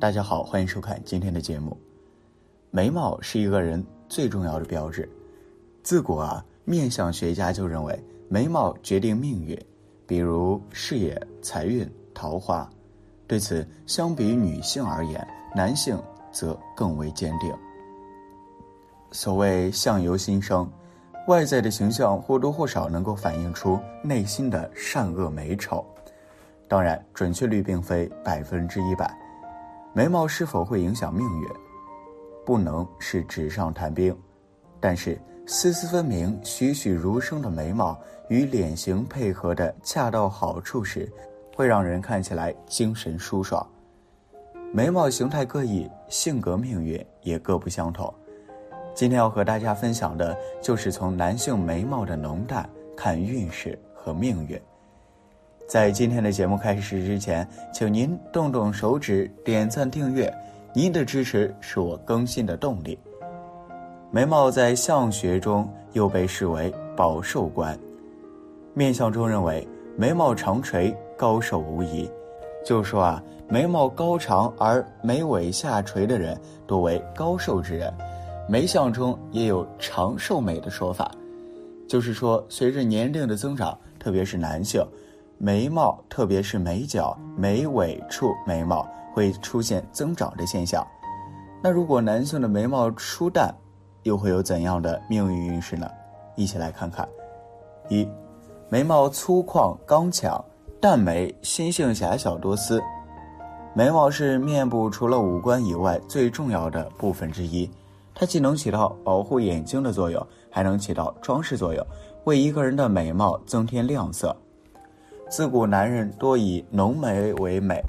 大家好，欢迎收看今天的节目。眉毛是一个人最重要的标志。自古啊，面相学家就认为眉毛决定命运，比如事业、财运、桃花。对此，相比女性而言，男性则更为坚定。所谓相由心生，外在的形象或多或少能够反映出内心的善恶美丑。当然，准确率并非百分之一百。眉毛是否会影响命运，不能是纸上谈兵。但是丝丝分明、栩栩如生的眉毛与脸型配合的恰到好处时，会让人看起来精神舒爽。眉毛形态各异，性格命运也各不相同。今天要和大家分享的就是从男性眉毛的浓淡看运势和命运。在今天的节目开始之前，请您动动手指点赞订阅，您的支持是我更新的动力。眉毛在相学中又被视为保寿官，面相中认为眉毛长垂高寿无疑。就说啊，眉毛高长而眉尾下垂的人多为高寿之人。眉相中也有长寿美的说法，就是说随着年龄的增长，特别是男性。眉毛，特别是眉角、眉尾处眉毛会出现增长的现象。那如果男性的眉毛疏淡，又会有怎样的命运运势呢？一起来看看。一，眉毛粗犷刚强，淡眉，心性狭小多思。眉毛是面部除了五官以外最重要的部分之一，它既能起到保护眼睛的作用，还能起到装饰作用，为一个人的美貌增添亮色。自古男人多以浓眉为美，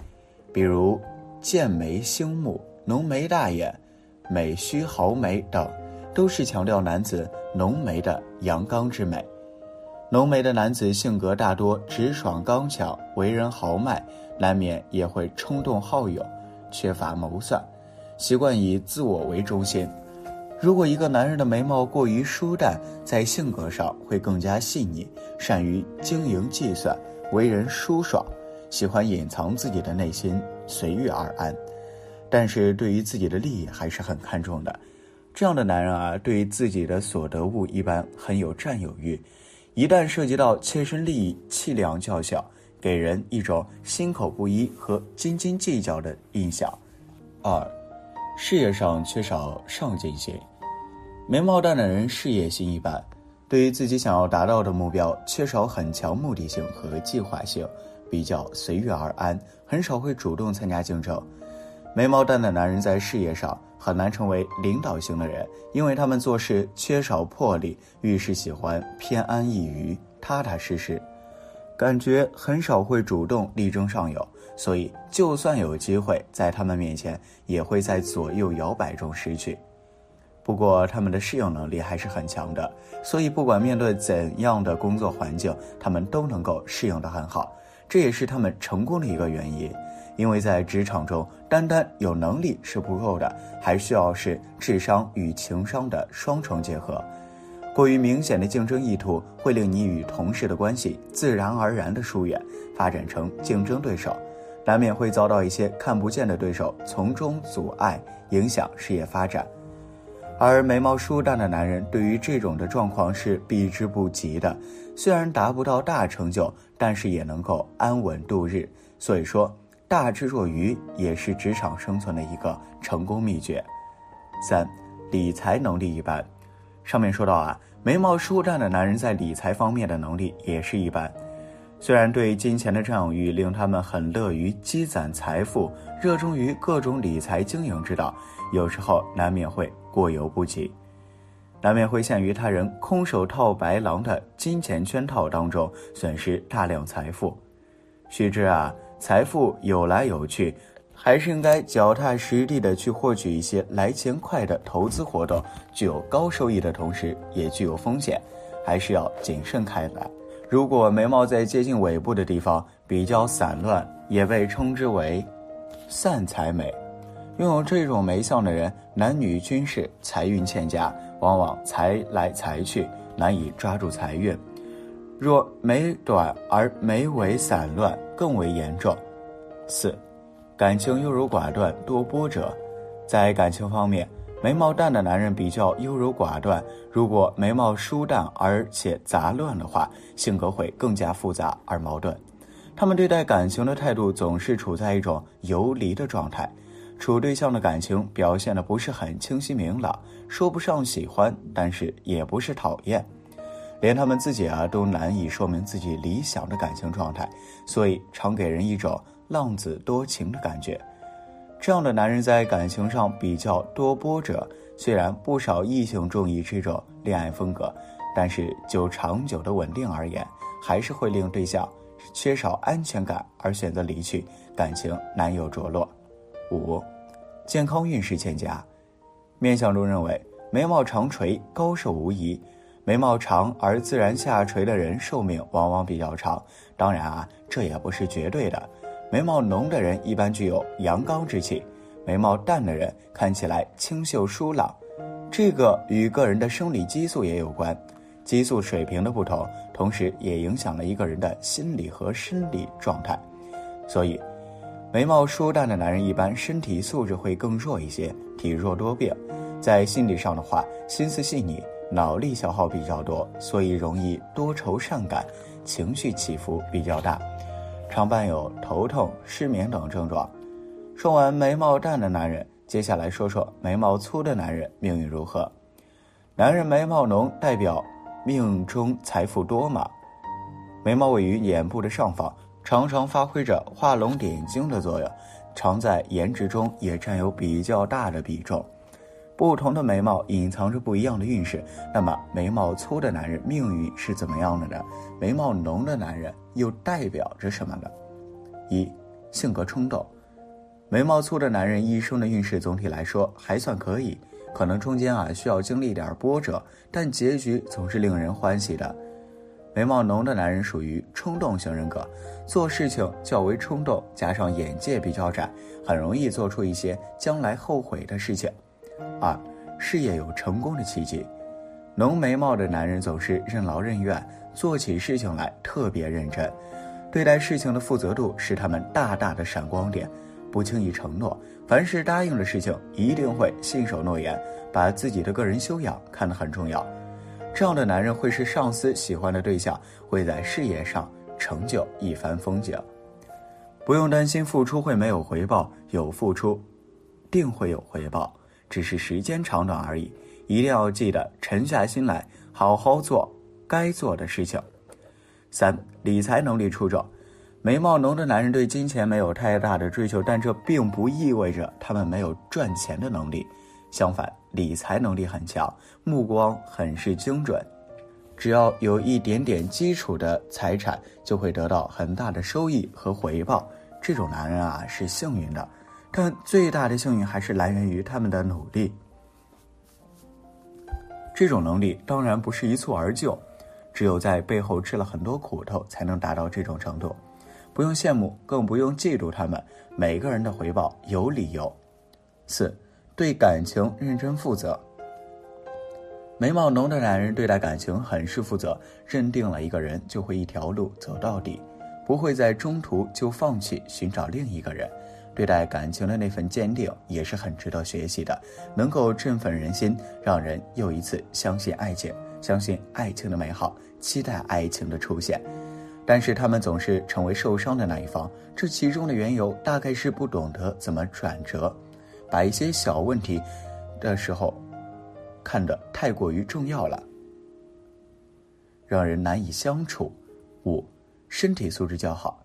比如剑眉星目、浓眉大眼、美须豪眉等，都是强调男子浓眉的阳刚之美。浓眉的男子性格大多直爽刚强，为人豪迈，难免也会冲动好勇，缺乏谋算，习惯以自我为中心。如果一个男人的眉毛过于疏淡，在性格上会更加细腻，善于经营计算。为人舒爽，喜欢隐藏自己的内心，随遇而安，但是对于自己的利益还是很看重的。这样的男人啊，对于自己的所得物一般很有占有欲，一旦涉及到切身利益，气量较小，给人一种心口不一和斤斤计较的印象。二，事业上缺少上进心，眉毛淡的人事业心一般。对于自己想要达到的目标，缺少很强目的性和计划性，比较随遇而安，很少会主动参加竞争。眉毛淡的男人在事业上很难成为领导型的人，因为他们做事缺少魄力，遇事喜欢偏安一隅、踏踏实实，感觉很少会主动力争上游，所以就算有机会在他们面前，也会在左右摇摆中失去。不过，他们的适应能力还是很强的，所以不管面对怎样的工作环境，他们都能够适应得很好。这也是他们成功的一个原因。因为在职场中，单单有能力是不够的，还需要是智商与情商的双重结合。过于明显的竞争意图会令你与同事的关系自然而然的疏远，发展成竞争对手，难免会遭到一些看不见的对手从中阻碍，影响事业发展。而眉毛疏淡的男人对于这种的状况是避之不及的，虽然达不到大成就，但是也能够安稳度日。所以说，大智若愚也是职场生存的一个成功秘诀。三，理财能力一般。上面说到啊，眉毛疏淡的男人在理财方面的能力也是一般。虽然对金钱的占有欲令他们很乐于积攒财富，热衷于各种理财经营之道，有时候难免会过犹不及，难免会陷于他人空手套白狼的金钱圈套当中，损失大量财富。须知啊，财富有来有去，还是应该脚踏实地的去获取一些来钱快的投资活动，具有高收益的同时也具有风险，还是要谨慎看待。如果眉毛在接近尾部的地方比较散乱，也被称之为散财眉。拥有这种眉相的人，男女均是财运欠佳，往往财来财去，难以抓住财运。若眉短而眉尾散乱，更为严重。四，感情优柔寡断、多波折。在感情方面，眉毛淡的男人比较优柔寡断。如果眉毛疏淡而且杂乱的话，性格会更加复杂而矛盾。他们对待感情的态度总是处在一种游离的状态，处对象的感情表现的不是很清晰明朗，说不上喜欢，但是也不是讨厌，连他们自己啊都难以说明自己理想的感情状态，所以常给人一种浪子多情的感觉。这样的男人在感情上比较多波折，虽然不少异性中意这种恋爱风格，但是就长久的稳定而言，还是会令对象。缺少安全感而选择离去，感情难有着落。五，健康运势欠佳。面相中认为，眉毛长垂高寿无疑。眉毛长而自然下垂的人寿命往往比较长。当然啊，这也不是绝对的。眉毛浓的人一般具有阳刚之气，眉毛淡的人看起来清秀疏朗。这个与个人的生理激素也有关。激素水平的不同，同时也影响了一个人的心理和生理状态。所以，眉毛疏淡的男人一般身体素质会更弱一些，体弱多病。在心理上的话，心思细腻，脑力消耗比较多，所以容易多愁善感，情绪起伏比较大，常伴有头痛、失眠等症状。说完眉毛淡的男人，接下来说说眉毛粗的男人命运如何。男人眉毛浓，代表。命中财富多吗？眉毛位于眼部的上方，常常发挥着画龙点睛的作用，常在颜值中也占有比较大的比重。不同的眉毛隐藏着不一样的运势。那么，眉毛粗的男人命运是怎么样的呢？眉毛浓的男人又代表着什么呢？一、性格冲动。眉毛粗的男人一生的运势总体来说还算可以。可能中间啊需要经历点波折，但结局总是令人欢喜的。眉毛浓的男人属于冲动型人格，做事情较为冲动，加上眼界比较窄，很容易做出一些将来后悔的事情。二，事业有成功的契机。浓眉毛的男人总是任劳任怨，做起事情来特别认真，对待事情的负责度是他们大大的闪光点。不轻易承诺，凡是答应的事情一定会信守诺言，把自己的个人修养看得很重要。这样的男人会是上司喜欢的对象，会在事业上成就一番风景。不用担心付出会没有回报，有付出，定会有回报，只是时间长短而已。一定要记得沉下心来，好好做该做的事情。三，理财能力出众。眉毛浓的男人对金钱没有太大的追求，但这并不意味着他们没有赚钱的能力。相反，理财能力很强，目光很是精准。只要有一点点基础的财产，就会得到很大的收益和回报。这种男人啊是幸运的，但最大的幸运还是来源于他们的努力。这种能力当然不是一蹴而就，只有在背后吃了很多苦头，才能达到这种程度。不用羡慕，更不用嫉妒他们。每个人的回报有理由。四，对感情认真负责。眉毛浓的男人对待感情很是负责，认定了一个人就会一条路走到底，不会在中途就放弃寻找另一个人。对待感情的那份坚定也是很值得学习的，能够振奋人心，让人又一次相信爱情，相信爱情的美好，期待爱情的出现。但是他们总是成为受伤的那一方，这其中的缘由大概是不懂得怎么转折，把一些小问题的时候看得太过于重要了，让人难以相处。五，身体素质较好，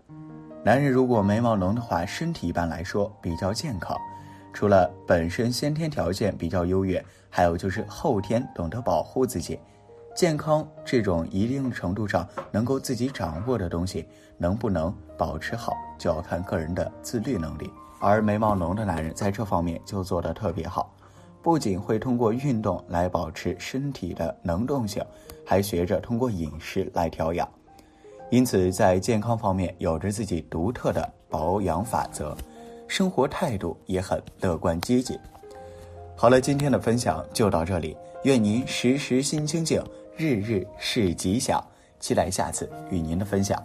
男人如果眉毛浓的话，身体一般来说比较健康，除了本身先天条件比较优越，还有就是后天懂得保护自己。健康这种一定程度上能够自己掌握的东西，能不能保持好，就要看个人的自律能力。而眉毛浓的男人在这方面就做得特别好，不仅会通过运动来保持身体的能动性，还学着通过饮食来调养，因此在健康方面有着自己独特的保养法则，生活态度也很乐观积极。好了，今天的分享就到这里，愿您时时心清静。日日是吉祥，期待下次与您的分享。